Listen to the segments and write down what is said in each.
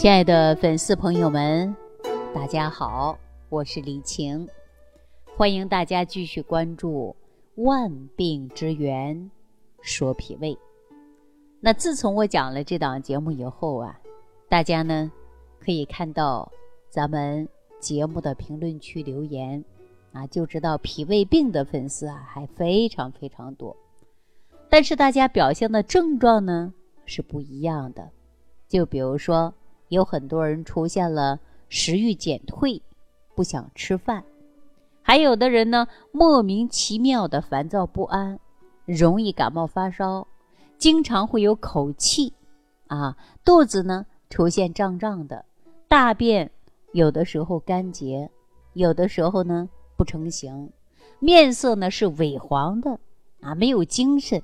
亲爱的粉丝朋友们，大家好，我是李晴，欢迎大家继续关注《万病之源说脾胃》。那自从我讲了这档节目以后啊，大家呢可以看到咱们节目的评论区留言啊，就知道脾胃病的粉丝啊还非常非常多。但是大家表现的症状呢是不一样的，就比如说。有很多人出现了食欲减退，不想吃饭；还有的人呢，莫名其妙的烦躁不安，容易感冒发烧，经常会有口气，啊，肚子呢出现胀胀的，大便有的时候干结，有的时候呢不成形，面色呢是萎黄的，啊，没有精神。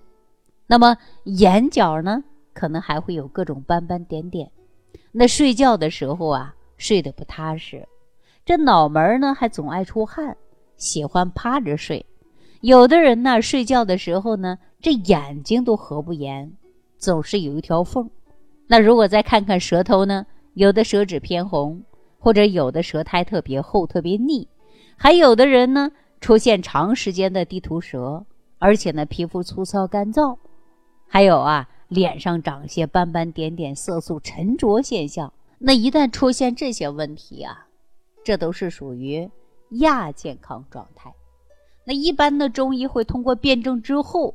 那么眼角呢，可能还会有各种斑斑点点。那睡觉的时候啊，睡得不踏实，这脑门呢还总爱出汗，喜欢趴着睡。有的人呢，睡觉的时候呢，这眼睛都合不严，总是有一条缝。那如果再看看舌头呢，有的舌质偏红，或者有的舌苔特别厚、特别腻，还有的人呢，出现长时间的地图舌，而且呢，皮肤粗糙干燥，还有啊。脸上长些斑斑点点、色素沉着现象，那一旦出现这些问题啊，这都是属于亚健康状态。那一般的中医会通过辩证之后，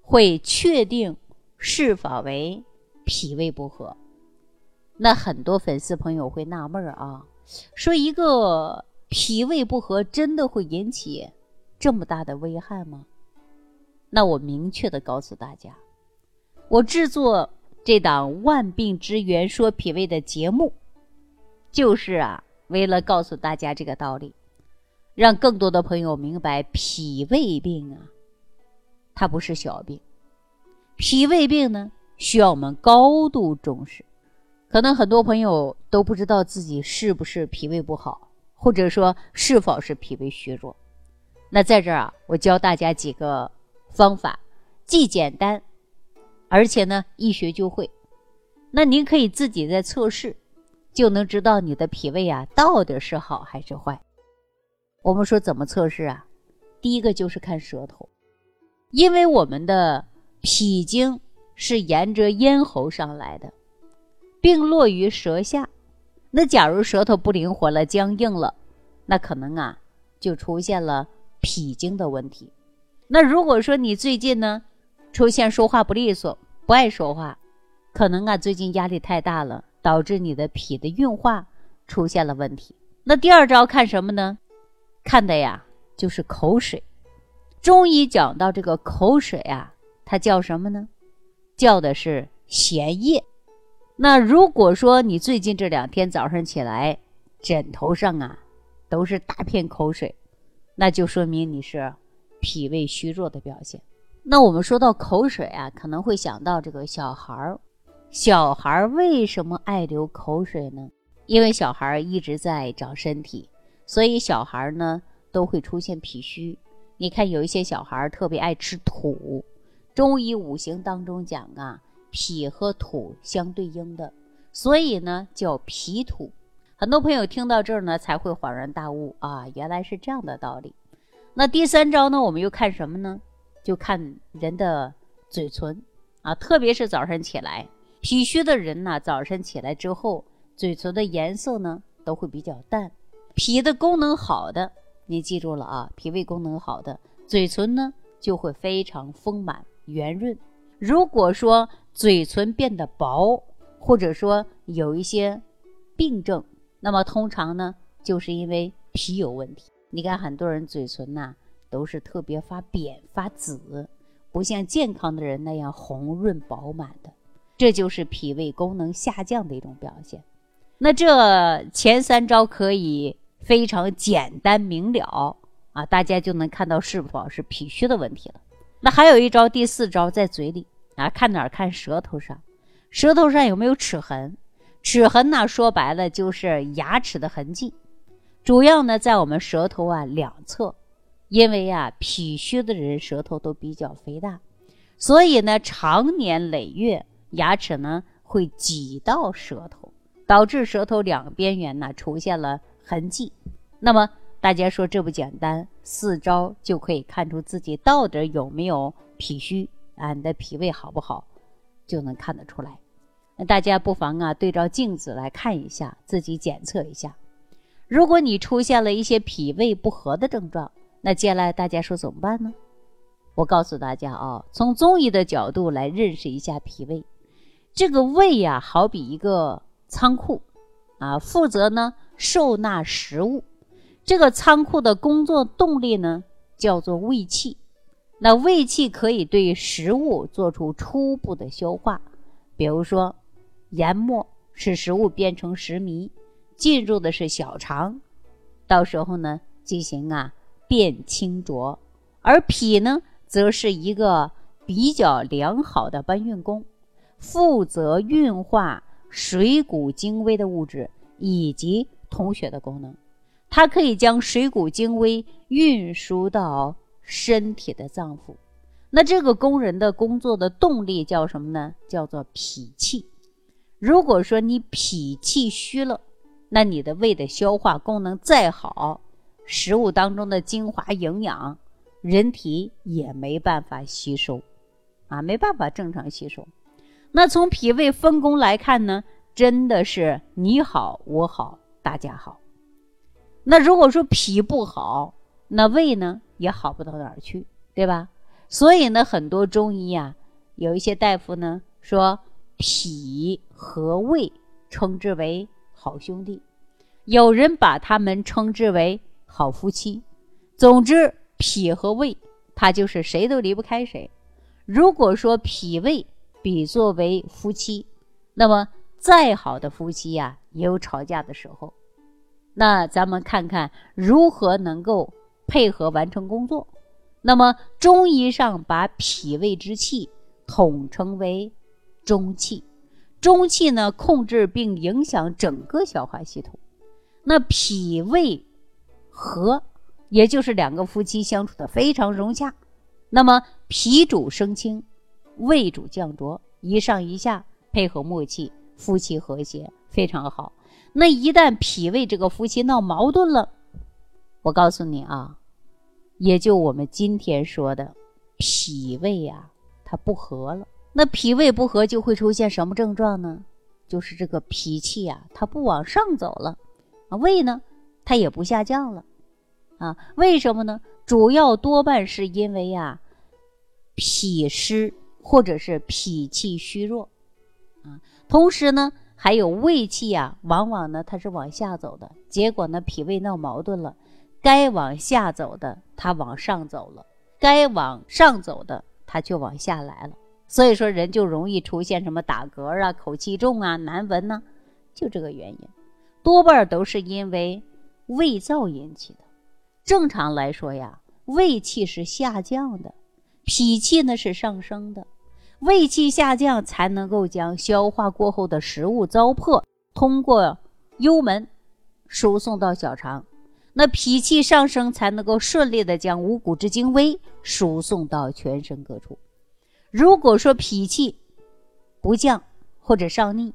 会确定是否为脾胃不和。那很多粉丝朋友会纳闷儿啊，说一个脾胃不和真的会引起这么大的危害吗？那我明确的告诉大家。我制作这档《万病之源说脾胃》的节目，就是啊，为了告诉大家这个道理，让更多的朋友明白脾胃病啊，它不是小病。脾胃病呢，需要我们高度重视。可能很多朋友都不知道自己是不是脾胃不好，或者说是否是脾胃虚弱。那在这儿啊，我教大家几个方法，既简单。而且呢，一学就会，那您可以自己在测试，就能知道你的脾胃啊到底是好还是坏。我们说怎么测试啊？第一个就是看舌头，因为我们的脾经是沿着咽喉上来的，并落于舌下。那假如舌头不灵活了、僵硬了，那可能啊就出现了脾经的问题。那如果说你最近呢？出现说话不利索、不爱说话，可能啊最近压力太大了，导致你的脾的运化出现了问题。那第二招看什么呢？看的呀就是口水。中医讲到这个口水啊，它叫什么呢？叫的是涎液。那如果说你最近这两天早上起来，枕头上啊都是大片口水，那就说明你是脾胃虚弱的表现。那我们说到口水啊，可能会想到这个小孩儿。小孩儿为什么爱流口水呢？因为小孩儿一直在长身体，所以小孩儿呢都会出现脾虚。你看有一些小孩儿特别爱吃土，中医五行当中讲啊，脾和土相对应的，所以呢叫脾土。很多朋友听到这儿呢才会恍然大悟啊，原来是这样的道理。那第三招呢，我们又看什么呢？就看人的嘴唇啊，特别是早上起来，脾虚的人呢，早晨起来之后，嘴唇的颜色呢都会比较淡。脾的功能好的，你记住了啊，脾胃功能好的，嘴唇呢就会非常丰满圆润。如果说嘴唇变得薄，或者说有一些病症，那么通常呢就是因为脾有问题。你看很多人嘴唇呐。都是特别发扁发紫，不像健康的人那样红润饱满的，这就是脾胃功能下降的一种表现。那这前三招可以非常简单明了啊，大家就能看到是否是脾虚的问题了。那还有一招，第四招在嘴里啊，看哪儿？看舌头上，舌头上有没有齿痕？齿痕呢，说白了就是牙齿的痕迹，主要呢在我们舌头啊两侧。因为啊，脾虚的人舌头都比较肥大，所以呢，常年累月牙齿呢会挤到舌头导致舌头两边缘呢出现了痕迹。那么大家说这不简单，四招就可以看出自己到底有没有脾虚啊？你的脾胃好不好，就能看得出来。那大家不妨啊对照镜子来看一下，自己检测一下。如果你出现了一些脾胃不和的症状，那接下来大家说怎么办呢？我告诉大家啊，从中医的角度来认识一下脾胃。这个胃呀，好比一个仓库，啊，负责呢收纳食物。这个仓库的工作动力呢，叫做胃气。那胃气可以对食物做出初步的消化，比如说，研末使食物变成食糜，进入的是小肠，到时候呢进行啊变清浊。而脾呢，则是一个比较良好的搬运工。负责运化水谷精微的物质以及通血的功能，它可以将水谷精微运输到身体的脏腑。那这个工人的工作的动力叫什么呢？叫做脾气。如果说你脾气虚了，那你的胃的消化功能再好，食物当中的精华营养，人体也没办法吸收，啊，没办法正常吸收。那从脾胃分工来看呢，真的是你好我好大家好。那如果说脾不好，那胃呢也好不到哪儿去，对吧？所以呢，很多中医啊，有一些大夫呢说脾和胃称之为好兄弟，有人把他们称之为好夫妻。总之，脾和胃它就是谁都离不开谁。如果说脾胃，比作为夫妻，那么再好的夫妻呀，也有吵架的时候。那咱们看看如何能够配合完成工作。那么中医上把脾胃之气统称为中气，中气呢控制并影响整个消化系统。那脾胃和，也就是两个夫妻相处的非常融洽。那么脾主升清。胃主降浊，一上一下配合默契，夫妻和谐非常好。那一旦脾胃这个夫妻闹矛盾了，我告诉你啊，也就我们今天说的脾胃呀，它不和了。那脾胃不和就会出现什么症状呢？就是这个脾气呀，它不往上走了啊，胃呢，它也不下降了啊。为什么呢？主要多半是因为呀，脾湿。或者是脾气虚弱，啊，同时呢，还有胃气呀，往往呢它是往下走的，结果呢脾胃闹矛盾了，该往下走的它往上走了，该往上走的它却往下来了，所以说人就容易出现什么打嗝啊、口气重啊、难闻呢，就这个原因，多半都是因为胃燥引起的。正常来说呀，胃气是下降的，脾气呢是上升的。胃气下降，才能够将消化过后的食物糟粕通过幽门输送到小肠；那脾气上升，才能够顺利的将五谷之精微输送到全身各处。如果说脾气不降，或者上逆，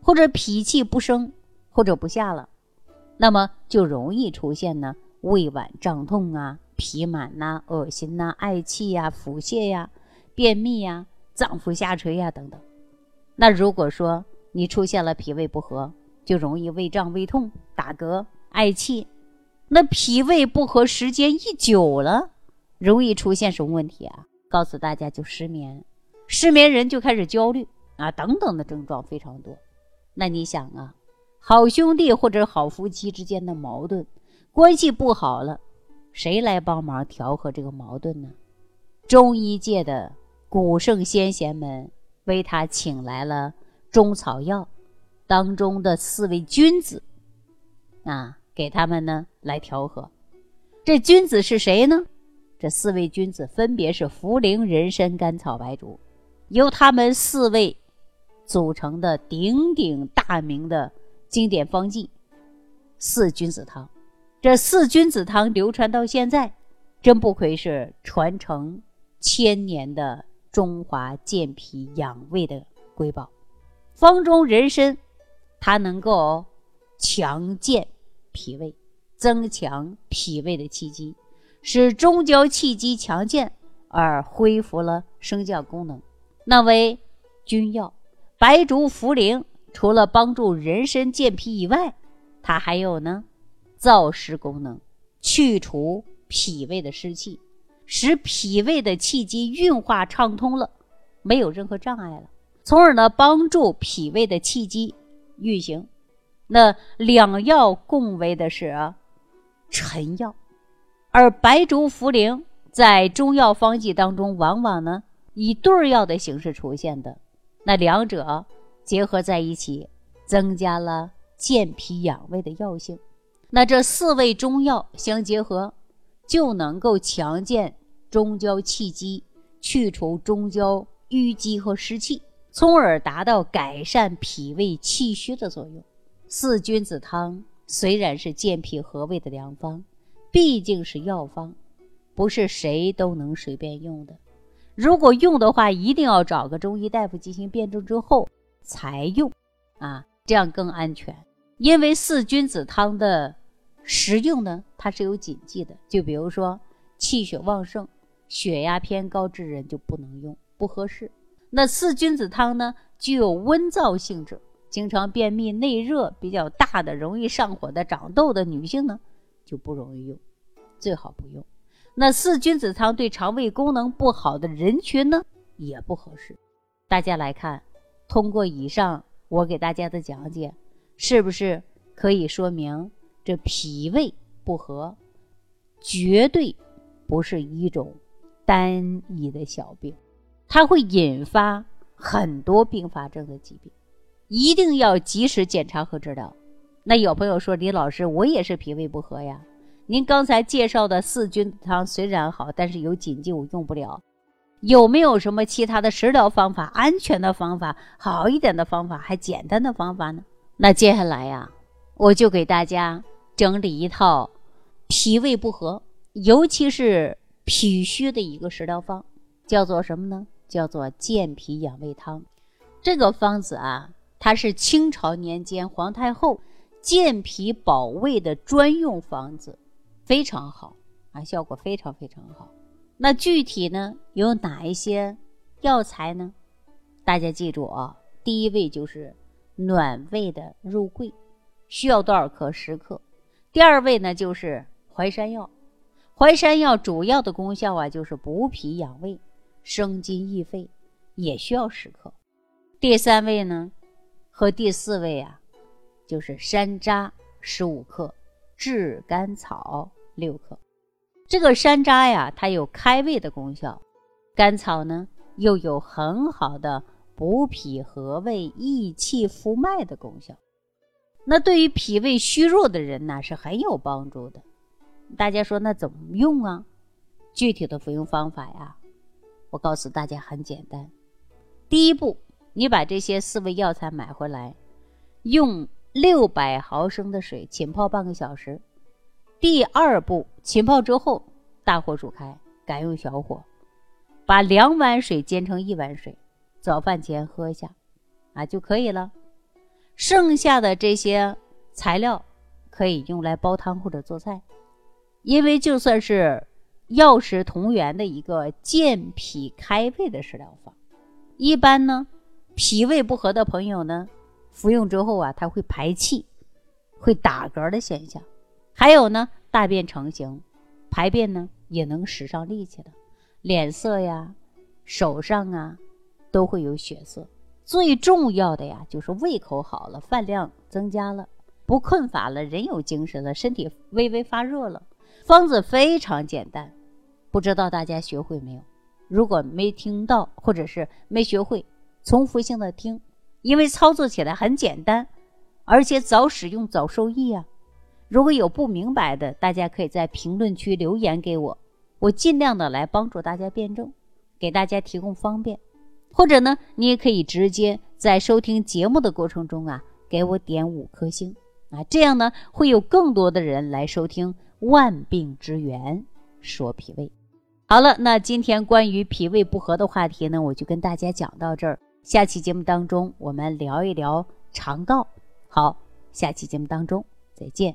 或者脾气不升，或者不下了，那么就容易出现呢胃脘胀痛啊、脾满呐、恶心呐、嗳气呀、腹泻呀、便秘呀。脏腑下垂呀，等等。那如果说你出现了脾胃不和，就容易胃胀、胃痛、打嗝、嗳气。那脾胃不和时间一久了，容易出现什么问题啊？告诉大家，就失眠。失眠人就开始焦虑啊，等等的症状非常多。那你想啊，好兄弟或者好夫妻之间的矛盾，关系不好了，谁来帮忙调和这个矛盾呢？中医界的。古圣先贤们为他请来了中草药当中的四位君子，啊，给他们呢来调和。这君子是谁呢？这四位君子分别是茯苓、人参、甘草、白术，由他们四位组成的鼎鼎大名的经典方剂——四君子汤。这四君子汤流传到现在，真不愧是传承千年的。中华健脾养胃的瑰宝，方中人参它能够强健脾胃，增强脾胃的气机，使中焦气机强健而恢复了升降功能。那为君药，白术茯苓除了帮助人参健脾以外，它还有呢燥湿功能，去除脾胃的湿气，使脾胃的气机运化畅通了，没有任何障碍了，从而呢帮助脾胃的气机运行。那两药共为的是臣药，而白术茯苓在中药方剂当中往往呢以对药的形式出现的。那两者结合在一起，增加了健脾养胃的药性。那这四味中药相结合，就能够强健中焦气机，去除中焦淤积和湿气，从而达到改善脾胃气虚的作用。四君子汤虽然是健脾和胃的良方，毕竟是药方，不是谁都能随便用的。如果用的话，一定要找个中医大夫进行辩证之后才用，啊，这样更安全。因为四君子汤的食用呢，它是有禁忌的。就比如说气血旺盛、血压偏高之人就不能用，不合适。那四君子汤呢，具有温燥性质。经常便秘、内热比较大的、容易上火的、长痘的女性呢，就不容易用，最好不用。那四君子汤对肠胃功能不好的人群呢，也不合适。大家来看，通过以上我给大家的讲解，是不是可以说明这脾胃不和，绝对不是一种单一的小病，它会引发很多并发症的疾病。一定要及时检查和治疗。那有朋友说：“李老师，我也是脾胃不和呀。您刚才介绍的四君子汤虽然好，但是有禁忌，我用不了。有没有什么其他的食疗方法、安全的方法、好一点的方法、还简单的方法呢？”那接下来呀，我就给大家整理一套脾胃不和，尤其是脾虚的一个食疗方，叫做什么呢？叫做健脾养胃汤。这个方子啊。它是清朝年间皇太后健脾保胃的专用方子，非常好啊，效果非常非常好。那具体呢有哪一些药材呢？大家记住啊，第一位就是暖胃的肉桂，需要多少克？十克。第二位呢就是淮山药，淮山药主要的功效啊就是补脾养胃、生津益肺，也需要十克。第三位呢？和第四位啊，就是山楂十五克，炙甘草六克。这个山楂呀，它有开胃的功效；甘草呢，又有很好的补脾和胃、益气复脉的功效。那对于脾胃虚弱的人呢，是很有帮助的。大家说那怎么用啊？具体的服用方法呀，我告诉大家很简单。第一步。你把这些四味药材买回来，用六百毫升的水浸泡半个小时。第二步，浸泡之后，大火煮开，改用小火，把两碗水煎成一碗水，早饭前喝一下，啊就可以了。剩下的这些材料可以用来煲汤或者做菜，因为就算是药食同源的一个健脾开胃的食疗法，一般呢。脾胃不和的朋友呢，服用之后啊，他会排气，会打嗝的现象，还有呢，大便成型，排便呢也能使上力气的，脸色呀、手上啊都会有血色。最重要的呀，就是胃口好了，饭量增加了，不困乏了，人有精神了，身体微微发热了。方子非常简单，不知道大家学会没有？如果没听到或者是没学会。重复性的听，因为操作起来很简单，而且早使用早受益啊。如果有不明白的，大家可以在评论区留言给我，我尽量的来帮助大家辩证，给大家提供方便。或者呢，你也可以直接在收听节目的过程中啊，给我点五颗星啊，这样呢，会有更多的人来收听《万病之源说脾胃》。好了，那今天关于脾胃不和的话题呢，我就跟大家讲到这儿。下期节目当中，我们聊一聊肠道。好，下期节目当中再见。